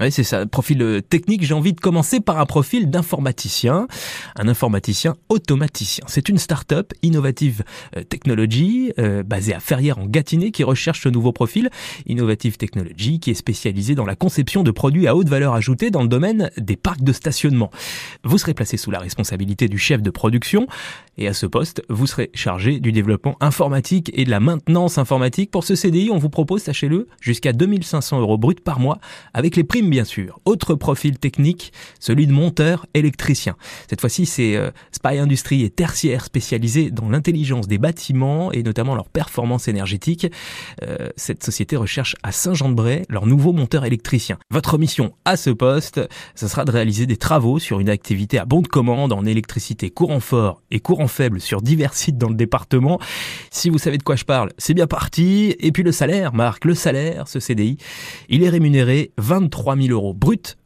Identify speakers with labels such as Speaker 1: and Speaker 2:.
Speaker 1: Oui, c'est ça, profil euh, technique. J'ai envie de commencer par un profil d'informaticien, un informaticien automaticien. C'est une start-up Innovative euh, Technology, euh, basée à Ferrières en Gâtinais, qui recherche ce nouveau profil. Innovative Technology, qui est spécialisée dans la conception de produits à haute valeur ajoutée dans le domaine des parcs de stationnement. Vous serez placé sous la responsabilité du chef de production, et à ce poste, vous serez chargé du développement informatique et de la maintenance informatique. Pour ce CDI, on vous propose, sachez-le, jusqu'à 2500 euros brut par mois, avec les primes bien sûr. Autre profil technique, celui de monteur électricien. Cette fois-ci, c'est euh, Spy Industrie et tertiaire spécialisé dans l'intelligence des bâtiments et notamment leur performance énergétique. Euh, cette société recherche à Saint-Jean-de-Bray leur nouveau monteur électricien. Votre mission à ce poste, ce sera de réaliser des travaux sur une activité à bon de commande en électricité courant fort et courant faible sur divers sites dans le département. Si vous savez de quoi je parle, c'est bien parti. Et puis le salaire, Marc, le salaire, ce CDI, il est rémunéré 23 000 euros brut